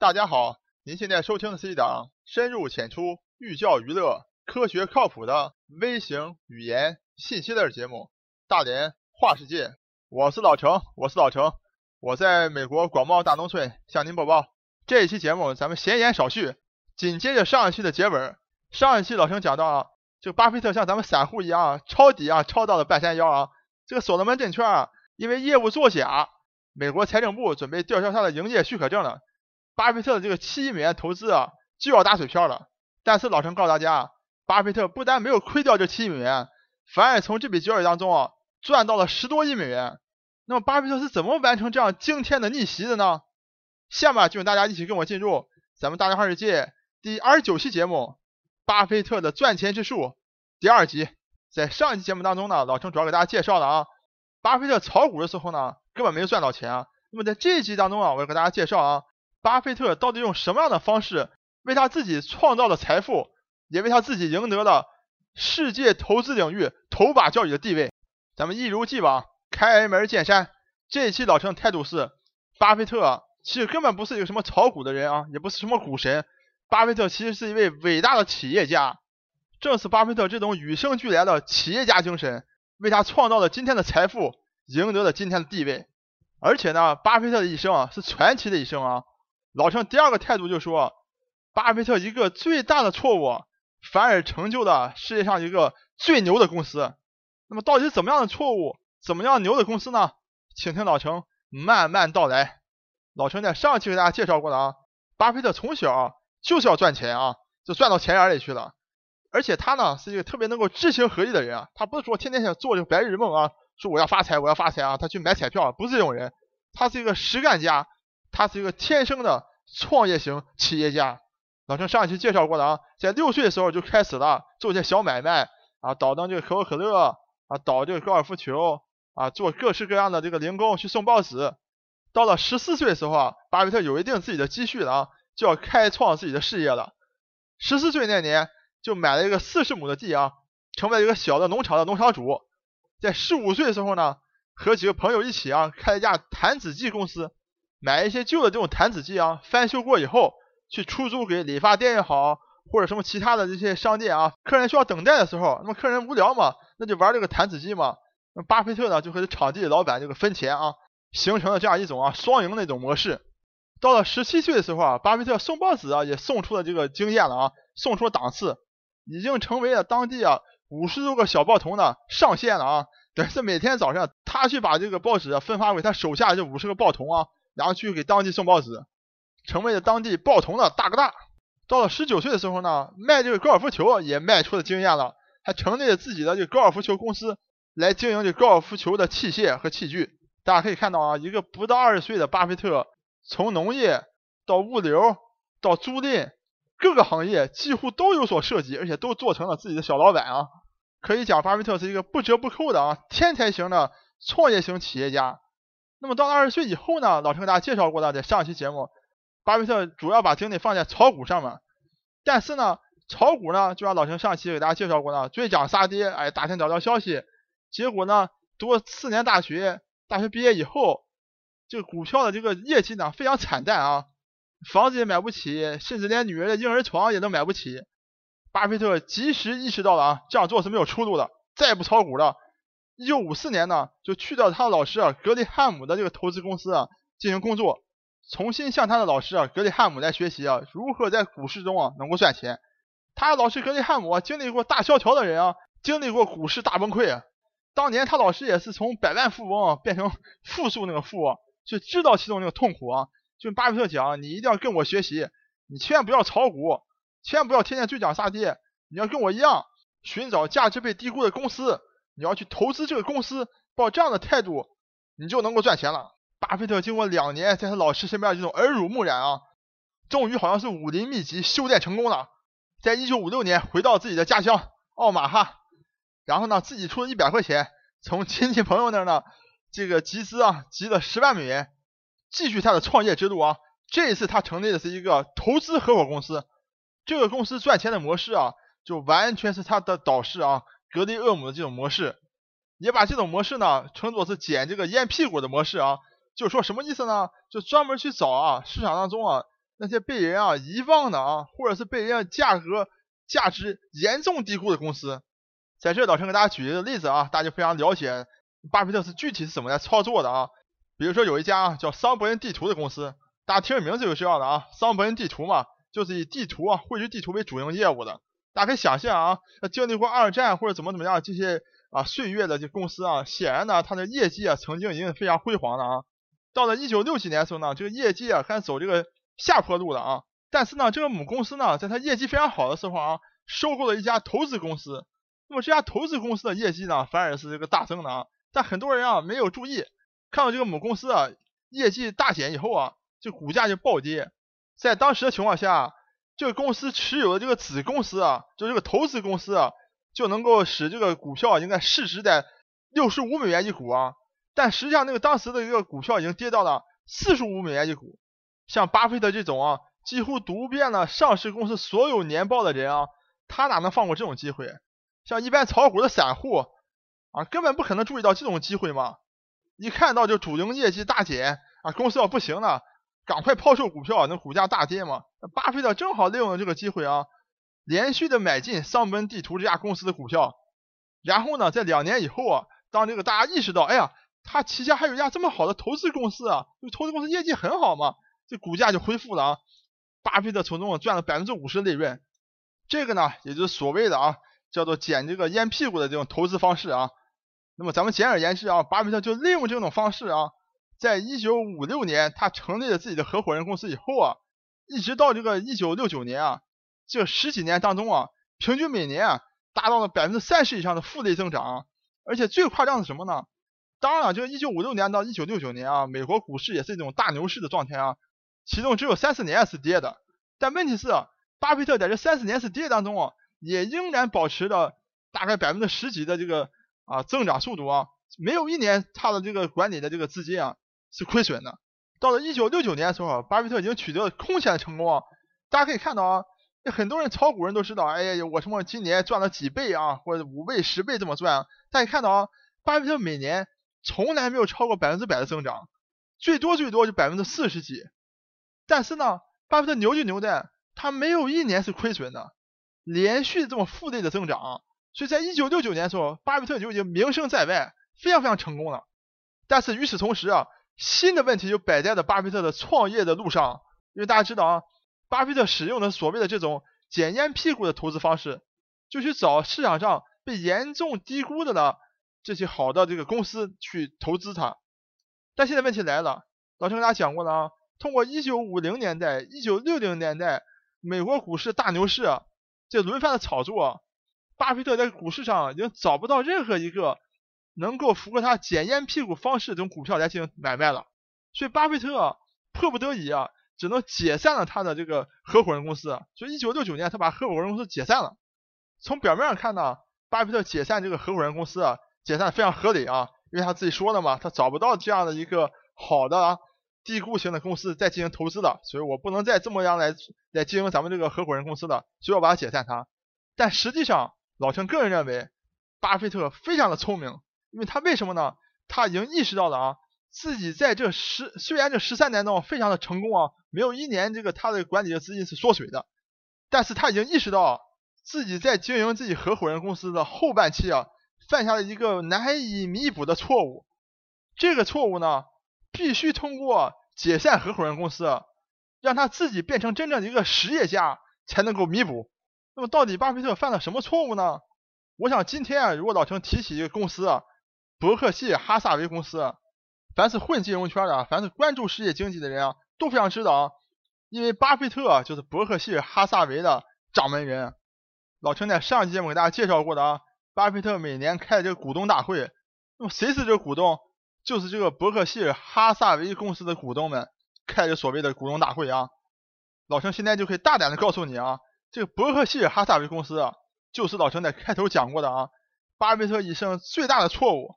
大家好，您现在收听的是一档深入浅出、寓教于乐、科学靠谱的微型语言信息类节目《大连话世界》。我是老程，我是老程，我在美国广袤大农村向您播报。这一期节目咱们闲言少叙，紧接着上一期的结尾。上一期老程讲到啊，这个巴菲特像咱们散户一样抄底啊，抄到了半山腰啊。这个所罗门证券啊，因为业务作假。美国财政部准备吊销他的营业许可证了，巴菲特的这个七亿美元投资啊就要打水漂了。但是老陈告诉大家，巴菲特不但没有亏掉这七亿美元，反而从这笔交易当中啊赚到了十多亿美元。那么巴菲特是怎么完成这样惊天的逆袭的呢？下面就请大家一起跟我进入咱们大话世界第二十九期节目《巴菲特的赚钱之术》第二集。在上一期节目当中呢，老陈主要给大家介绍了啊，巴菲特炒股的时候呢。根本没有赚到钱啊！那么在这一集当中啊，我要给大家介绍啊，巴菲特到底用什么样的方式为他自己创造了财富，也为他自己赢得了世界投资领域头把交椅的地位。咱们一如既往开门见山，这一期老陈的态度是，巴菲特其实根本不是一个什么炒股的人啊，也不是什么股神，巴菲特其实是一位伟大的企业家。正是巴菲特这种与生俱来的企业家精神，为他创造了今天的财富。赢得了今天的地位，而且呢，巴菲特的一生啊是传奇的一生啊。老陈第二个态度就说，巴菲特一个最大的错误，反而成就了世界上一个最牛的公司。那么到底是怎么样的错误，怎么样牛的公司呢？请听老陈慢慢道来。老陈在上期给大家介绍过了啊，巴菲特从小就是要赚钱啊，就赚到钱眼里去了。而且他呢是一个特别能够知行合一的人啊，他不是说天天想做这个白日梦啊。说我要发财，我要发财啊！他去买彩票，不是这种人，他是一个实干家，他是一个天生的创业型企业家。老陈上一期介绍过的啊，在六岁的时候就开始了做些小买卖啊，倒腾这个可口可乐啊，倒这个高尔夫球啊，做各式各样的这个零工去送报纸。到了十四岁的时候啊，巴菲特有一定自己的积蓄了啊，就要开创自己的事业了。十四岁那年就买了一个四十亩的地啊，成为了一个小的农场的农场主。在十五岁的时候呢，和几个朋友一起啊，开了一家弹子机公司，买一些旧的这种弹子机啊，翻修过以后，去出租给理发店也好，或者什么其他的这些商店啊，客人需要等待的时候，那么客人无聊嘛，那就玩这个弹子机嘛。那巴菲特呢，就和场地老板这个分钱啊，形成了这样一种啊双赢的一种模式。到了十七岁的时候啊，巴菲特送报纸啊，也送出了这个经验了啊，送出了档次，已经成为了当地啊。五十多个小报童的上线了啊，等是每天早上他去把这个报纸分发给他手下这五十个报童啊，然后去给当地送报纸，成为了当地报童的大哥大。到了十九岁的时候呢，卖这个高尔夫球也卖出了经验了，还成立了自己的这个高尔夫球公司来经营这高尔夫球的器械和器具。大家可以看到啊，一个不到二十岁的巴菲特，从农业到物流到租赁。各个行业几乎都有所涉及，而且都做成了自己的小老板啊！可以讲，巴菲特是一个不折不扣的啊天才型的创业型企业家。那么到了二十岁以后呢，老陈给大家介绍过的，在上期节目，巴菲特主要把精力放在炒股上面。但是呢，炒股呢，就像老陈上期给大家介绍过的，追涨杀跌，哎，打听找到消息，结果呢，读了四年大学，大学毕业以后，这个股票的这个业绩呢，非常惨淡啊。房子也买不起，甚至连女儿的婴儿床也都买不起。巴菲特及时意识到了啊，这样做是没有出路的，再不炒股了。一九五四年呢，就去到他的老师啊格里汉姆的这个投资公司啊进行工作，重新向他的老师啊格里汉姆来学习啊如何在股市中啊能够赚钱。他的老师格里汉姆啊经历过大萧条的人啊，经历过股市大崩溃。当年他老师也是从百万富翁变成负数那个富，就知道其中那个痛苦啊。就巴菲特讲，你一定要跟我学习，你千万不要炒股，千万不要天天追涨杀跌，你要跟我一样寻找价值被低估的公司，你要去投资这个公司，抱这样的态度，你就能够赚钱了。巴菲特经过两年在他老师身边这种耳濡目染啊，终于好像是武林秘籍修炼成功了，在一九五六年回到自己的家乡奥马哈，然后呢自己出了一百块钱，从亲戚朋友那儿呢这个集资啊集了十万美元。继续他的创业之路啊！这一次他成立的是一个投资合伙公司，这个公司赚钱的模式啊，就完全是他的导师啊格雷厄姆的这种模式，也把这种模式呢称作是捡这个烟屁股的模式啊。就是说什么意思呢？就专门去找啊市场当中啊那些被人啊遗忘的啊，或者是被人家价格价值严重低估的公司。在这，老陈给大家举一个例子啊，大家非常了解巴菲特是具体是怎么来操作的啊。比如说有一家叫桑伯恩地图的公司，大家听着名字就知道了啊，桑伯恩地图嘛，就是以地图啊绘制地图为主营业务的。大家可以想象啊，经历过二战或者怎么怎么样这些啊岁月的这公司啊，显然呢，它的业绩啊曾经已经非常辉煌了啊。到了一九六几年的时候呢，这个业绩啊开始走这个下坡路了啊。但是呢，这个母公司呢，在它业绩非常好的时候啊，收购了一家投资公司。那么这家投资公司的业绩呢，反而是这个大增的啊。但很多人啊没有注意，看到这个母公司啊业绩大减以后啊，这股价就暴跌。在当时的情况下，这个公司持有的这个子公司啊，就这个投资公司啊，就能够使这个股票应该市值在六十五美元一股啊。但实际上，那个当时的一个股票已经跌到了四十五美元一股。像巴菲特这种啊，几乎读遍了上市公司所有年报的人啊，他哪能放过这种机会？像一般炒股的散户啊，根本不可能注意到这种机会嘛。一看到就主营业绩大减啊，公司要不行了，赶快抛售股票，那股价大跌嘛。巴菲特正好利用了这个机会啊，连续的买进桑本地图这家公司的股票。然后呢，在两年以后啊，当这个大家意识到，哎呀。他旗下还有一家这么好的投资公司啊，就投资公司业绩很好嘛，这股价就恢复了啊。巴菲特从中赚了百分之五十利润，这个呢，也就是所谓的啊，叫做捡这个烟屁股的这种投资方式啊。那么咱们简而言之啊，巴菲特就利用这种方式啊，在一九五六年他成立了自己的合伙人公司以后啊，一直到这个一九六九年啊，这十几年当中啊，平均每年啊达到了百分之三十以上的负利增长，而且最夸张是什么呢？当然了，这个一九五六年到一九六九年啊，美国股市也是一种大牛市的状态啊，其中只有三四年是跌的。但问题是，巴菲特在这三四年是跌当中啊，也仍然保持着大概百分之十几的这个啊增长速度啊，没有一年他的这个管理的这个资金啊是亏损的。到了一九六九年的时候，巴菲特已经取得了空前的成功。大家可以看到啊，很多人炒股人都知道，哎呀，我什么今年赚了几倍啊，或者五倍、十倍这么赚。大家看到啊，巴菲特每年从来没有超过百分之百的增长，最多最多就百分之四十几。但是呢，巴菲特牛就牛在，他没有一年是亏损的，连续这么负利的增长。所以在一九六九年的时候，巴菲特就已经名声在外，非常非常成功了。但是与此同时啊，新的问题就摆在了巴菲特的创业的路上。因为大家知道啊，巴菲特使用的所谓的这种捡烟屁股的投资方式，就去找市场上被严重低估的呢。这些好的这个公司去投资它，但现在问题来了，老陈跟大家讲过了啊，通过一九五零年代、一九六零年代美国股市大牛市这轮番的炒作，巴菲特在股市上已经找不到任何一个能够符合他捡烟屁股方式这种股票来进行买卖了，所以巴菲特迫不得已啊，只能解散了他的这个合伙人公司，所以一九六九年他把合伙人公司解散了。从表面上看呢，巴菲特解散这个合伙人公司啊。解散非常合理啊，因为他自己说了嘛，他找不到这样的一个好的低估型的公司再进行投资的，所以我不能再这么样来来经营咱们这个合伙人公司了，所以我把它解散它。但实际上，老陈个人认为，巴菲特非常的聪明，因为他为什么呢？他已经意识到了啊，自己在这十虽然这十三年中非常的成功啊，没有一年这个他的管理的资金是缩水的，但是他已经意识到自己在经营自己合伙人公司的后半期啊。犯下了一个难以弥补的错误，这个错误呢，必须通过解散合伙人公司，让他自己变成真正的一个实业家，才能够弥补。那么，到底巴菲特犯了什么错误呢？我想今天啊，如果老陈提起一个公司啊，伯克希尔哈萨维公司，凡是混金融圈的，凡是关注世界经济的人啊，都非常知道啊，因为巴菲特就是伯克希尔哈萨维的掌门人。老陈在上期节目给大家介绍过的啊。巴菲特每年开这个股东大会，那么谁是这个股东？就是这个伯克希尔哈萨维公司的股东们开的所谓的股东大会啊。老陈现在就可以大胆的告诉你啊，这个伯克希尔哈萨维公司啊，就是老陈在开头讲过的啊，巴菲特一生最大的错误，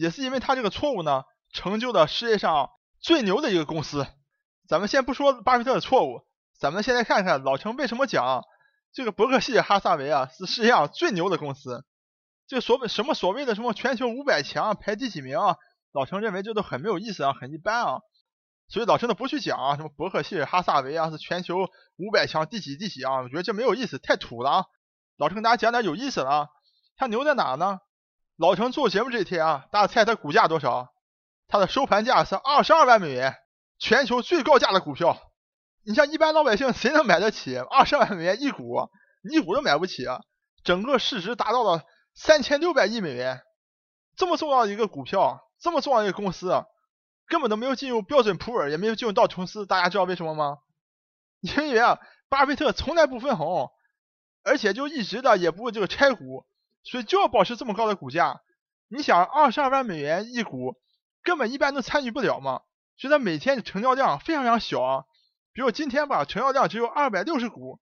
也是因为他这个错误呢，成就了世界上最牛的一个公司。咱们先不说巴菲特的错误，咱们现在看看老程为什么讲这个伯克希尔哈萨维啊是世界上最牛的公司。这所谓什么所谓的什么全球五百强排第几名啊？老程认为这都很没有意思啊，很一般啊。所以老陈呢不去讲啊，什么伯克希尔哈萨维啊是全球五百强第几第几啊，我觉得这没有意思，太土了啊。老陈跟大家讲点有意思的啊，它牛在哪呢？老陈做节目这一天啊，大家猜它股价多少？它的收盘价是二十二万美元，全球最高价的股票。你像一般老百姓谁能买得起二十二万美元一股？一股都买不起啊！整个市值达到了三千六百亿美元，这么重要的一个股票，这么重要的一个公司，根本都没有进入标准普尔，也没有进入道琼斯。大家知道为什么吗？因为啊，巴菲特从来不分红，而且就一直的也不会这个拆股，所以就要保持这么高的股价。你想，二十二万美元一股，根本一般都参与不了嘛。所以它每天的成交量非常非常小啊。比如今天吧，成交量只有二百六十股。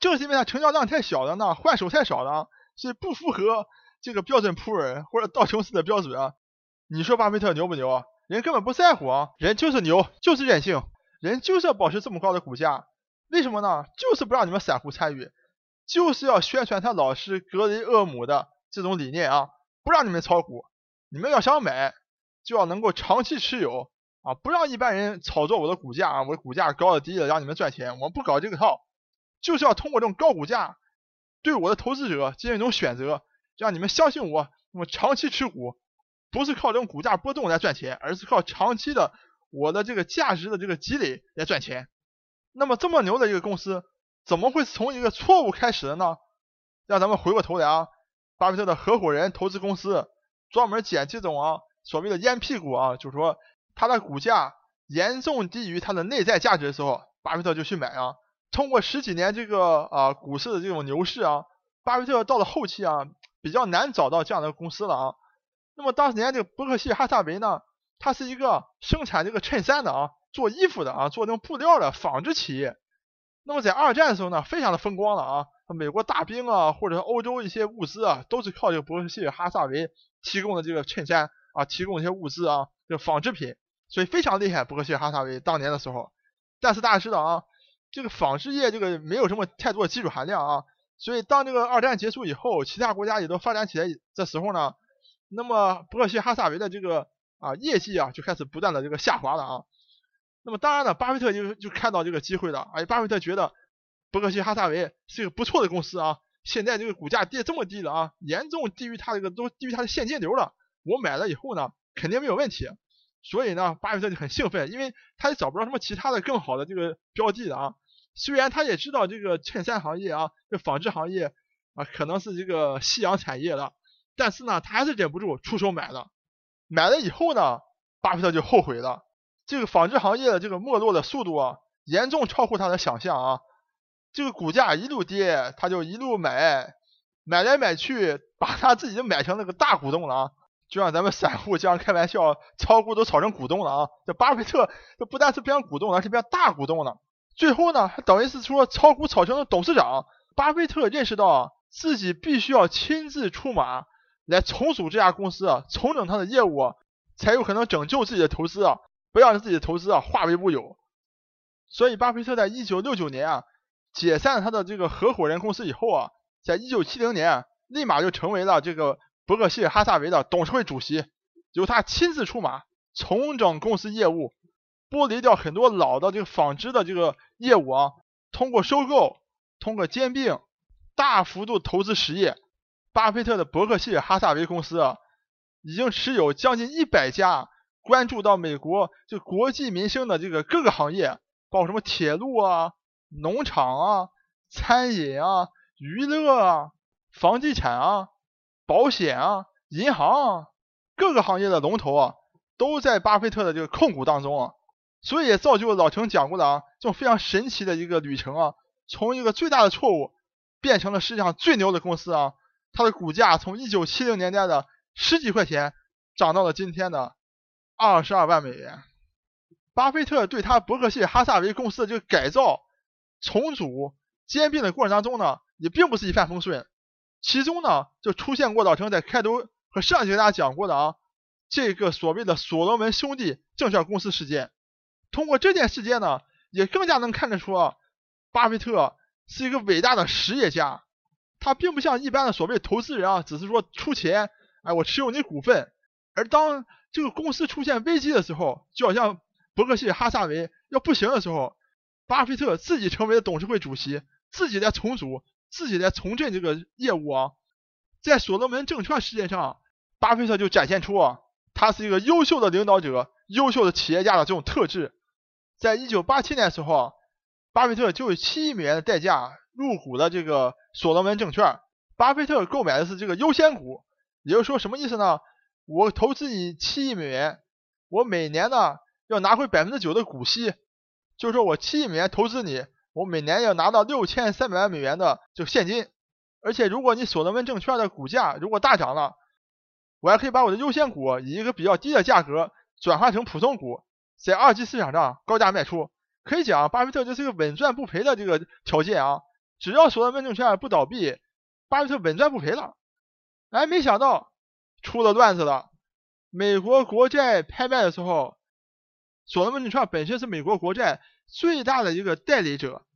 正是因为它成交量太小了呢，换手太少了，所以不符合这个标准普尔或者道琼斯的标准。啊。你说巴菲特牛不牛啊？人根本不在乎啊，人就是牛，就是任性，人就是要保持这么高的股价。为什么呢？就是不让你们散户参与，就是要宣传他老师格雷厄姆的这种理念啊，不让你们炒股。你们要想买，就要能够长期持有啊，不让一般人炒作我的股价啊，我的股价高的低的让你们赚钱，我不搞这个套。就是要通过这种高股价，对我的投资者进行一种选择，让你们相信我。那么长期持股，不是靠这种股价波动来赚钱，而是靠长期的我的这个价值的这个积累来赚钱。那么这么牛的一个公司，怎么会从一个错误开始的呢？让咱们回过头来啊，巴菲特的合伙人投资公司专门捡这种啊所谓的烟屁股啊，就是说它的股价严重低于它的内在价值的时候，巴菲特就去买啊。通过十几年这个啊股市的这种牛市啊，巴菲特到了后期啊比较难找到这样的公司了啊。那么当年这个伯克希尔哈萨维呢，它是一个生产这个衬衫的啊，做衣服的啊，做那种布料的纺织企业。那么在二战的时候呢，非常的风光了啊，美国大兵啊，或者欧洲一些物资啊，都是靠这个伯克希尔哈萨维提供的这个衬衫啊，提供一些物资啊，这纺织品，所以非常厉害。伯克希尔哈萨维当年的时候，但是大家知道啊。这个纺织业这个没有什么太多的技术含量啊，所以当这个二战结束以后，其他国家也都发展起来的时候呢，那么伯克希尔哈萨维的这个啊业绩啊就开始不断的这个下滑了啊。那么当然呢，巴菲特就就看到这个机会了，哎，巴菲特觉得伯克希哈萨维是一个不错的公司啊，现在这个股价跌这么低了啊，严重低于它这个都低于它的现金流了，我买了以后呢，肯定没有问题。所以呢，巴菲特就很兴奋，因为他也找不着什么其他的更好的这个标的了啊。虽然他也知道这个衬衫行业啊，这纺织行业啊，可能是这个夕阳产业了，但是呢，他还是忍不住出手买了。买了以后呢，巴菲特就后悔了。这个纺织行业的这个没落的速度啊，严重超乎他的想象啊。这个股价一路跌，他就一路买，买来买去，把他自己就买成那个大股东了啊。就像咱们散户这样开玩笑，炒股都炒成股东了啊！这巴菲特这不但是变股东了，是变大股东了。最后呢，等于是说炒股炒成了董事长。巴菲特认识到自己必须要亲自出马来重组这家公司啊，重整他的业务，才有可能拯救自己的投资啊，不要让自己的投资啊化为乌有。所以，巴菲特在一九六九年啊解散他的这个合伙人公司以后啊，在一九七零年啊立马就成为了这个。伯克希尔哈萨维的董事会主席由他亲自出马，重整公司业务，剥离掉很多老的这个纺织的这个业务啊，通过收购，通过兼并，大幅度投资实业。巴菲特的伯克希尔哈萨维公司啊，已经持有将近一百家关注到美国就国计民生的这个各个行业，包括什么铁路啊、农场啊、餐饮啊、娱乐啊、房地产啊。保险啊，银行啊，各个行业的龙头啊，都在巴菲特的这个控股当中啊，所以也造就了老陈讲过的啊，这种非常神奇的一个旅程啊，从一个最大的错误变成了世界上最牛的公司啊，它的股价从一九七零年代的十几块钱涨到了今天的二十二万美元。巴菲特对他伯克希尔哈萨维公司的这个改造、重组、兼并的过程当中呢，也并不是一帆风顺。其中呢，就出现过老陈在开头和上集给大家讲过的啊，这个所谓的所罗门兄弟证券公司事件。通过这件事件呢，也更加能看得出，巴菲特是一个伟大的实业家。他并不像一般的所谓投资人啊，只是说出钱，哎，我持有你股份。而当这个公司出现危机的时候，就好像伯克希尔哈萨维要不行的时候，巴菲特自己成为了董事会主席，自己在重组，自己在重振这个业务啊。在所罗门证券事件上，巴菲特就展现出啊，他是一个优秀的领导者、优秀的企业家的这种特质。在一九八七年的时候啊，巴菲特就以七亿美元的代价入股了这个所罗门证券。巴菲特购买的是这个优先股，也就是说什么意思呢？我投资你七亿美元，我每年呢要拿回百分之九的股息，就是说我七亿美元投资你，我每年要拿到六千三百万美元的这个现金。而且如果你所罗门证券的股价如果大涨了，我还可以把我的优先股以一个比较低的价格转换成普通股，在二级市场上高价卖出。可以讲，巴菲特就是一个稳赚不赔的这个条件啊，只要所罗门证券不倒闭。巴菲特稳赚不赔了，哎，没想到出了乱子了。美国国债拍卖的时候，所罗门证券本身是美国国债最大的一个代理者，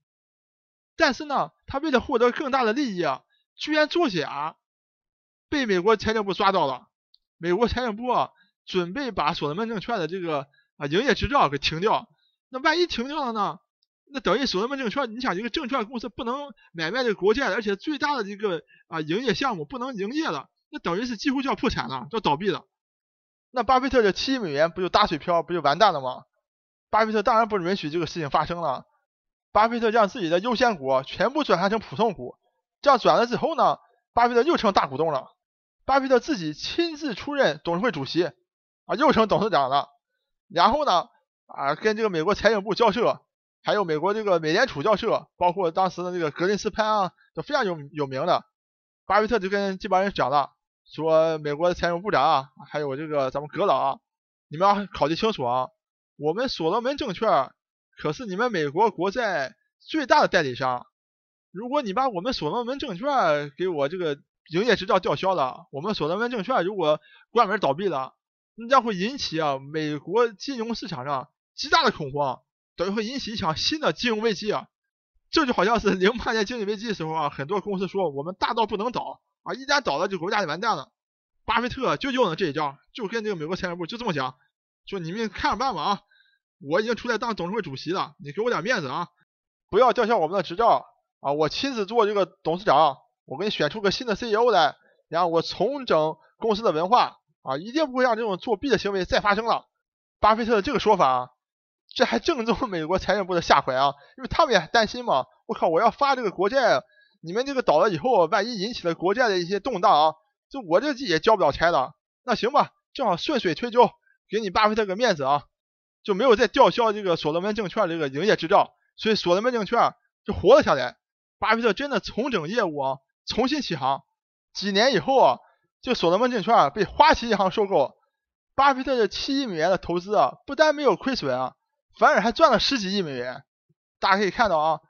但是呢，他为了获得更大的利益啊，居然作假，被美国财政部抓到了。美国财政部啊，准备把所罗门证券的这个啊营业执照给停掉。那万一停掉了呢？那等于所罗门证券，你想一个证券公司不能买卖这个国债，而且最大的一个啊营业项目不能营业了，那等于是几乎就要破产了，要倒闭了。那巴菲特这七亿美元不就打水漂，不就完蛋了吗？巴菲特当然不允许这个事情发生了。巴菲特将自己的优先股全部转换成普通股，这样转了之后呢，巴菲特又成大股东了。巴菲特自己亲自出任董事会主席，啊，又成董事长了。然后呢，啊，跟这个美国财政部交涉。还有美国这个美联储交涉，包括当时的这个格林斯潘啊，都非常有有名的。巴菲特就跟这帮人讲了，说美国的财政部长啊，还有这个咱们格老啊，你们要考虑清楚啊，我们所罗门证券可是你们美国国债最大的代理商，如果你把我们所罗门证券给我这个营业执照吊销了，我们所罗门证券如果关门倒闭了，那将会引起啊美国金融市场上极大的恐慌。等于会引起一场新的金融危机啊！这就好像是零八年经济危机的时候啊，很多公司说我们大到不能倒啊，一旦倒了就国家就完蛋了。巴菲特就用了这一招，就跟这个美国财政部就这么讲，说你们看着办吧啊！我已经出来当董事会主席了，你给我点面子啊，不要吊销我们的执照啊！我亲自做这个董事长，我给你选出个新的 CEO 来，然后我重整公司的文化啊，一定不会让这种作弊的行为再发生了。巴菲特的这个说法。这还正中美国财政部的下怀啊，因为他们也担心嘛。我靠，我要发这个国债，你们这个倒了以后，万一引起了国债的一些动荡啊，就我这也交不了差了。那行吧，正好顺水推舟，给你巴菲特个面子啊，就没有再吊销这个所罗门证券这个营业执照，所以所罗门证券就活了下来。巴菲特真的重整业务啊，重新起航。几年以后啊，这所罗门证券被花旗银行收购，巴菲特这七亿美元的投资啊，不但没有亏损啊。反而还赚了十几亿美元，大家可以看到啊，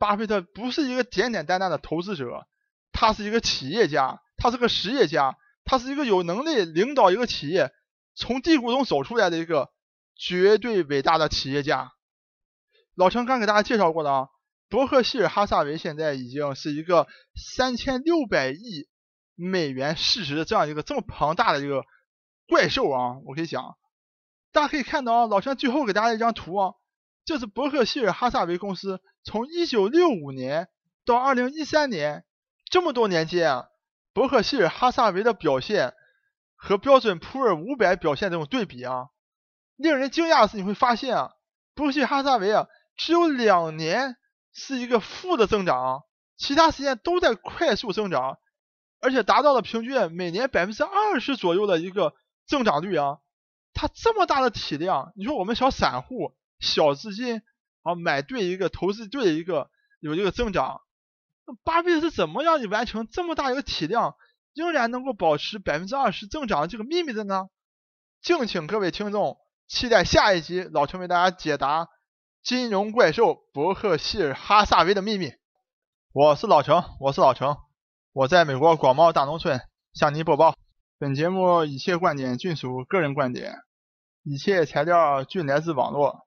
巴菲特不是一个简简单单的投资者，他是一个企业家，他是个实业家，他是一个有能力领导一个企业从低谷中走出来的一个绝对伟大的企业家。老陈刚给大家介绍过的啊，伯克希尔哈萨维现在已经是一个三千六百亿美元市值的这样一个这么庞大的一个怪兽啊，我可以讲。大家可以看到啊，老陈最后给大家一张图啊，这是伯克希尔哈萨维公司从一九六五年到二零一三年这么多年间啊，伯克希尔哈萨维的表现和标准普尔五百表现这种对比啊，令人惊讶的是你会发现啊，伯克希尔哈萨维啊只有两年是一个负的增长，其他时间都在快速增长，而且达到了平均每年百分之二十左右的一个增长率啊。它这么大的体量，你说我们小散户、小资金啊，买对一个投资对一个有一个增长，那巴菲特是怎么样你完成这么大一个体量，仍然能够保持百分之二十增长这个秘密的呢？敬请各位听众期待下一集老陈为大家解答金融怪兽伯克希尔哈萨维的秘密。我是老程，我是老程，我在美国广袤大农村向您播报。本节目一切观点均属个人观点，一切材料均来自网络。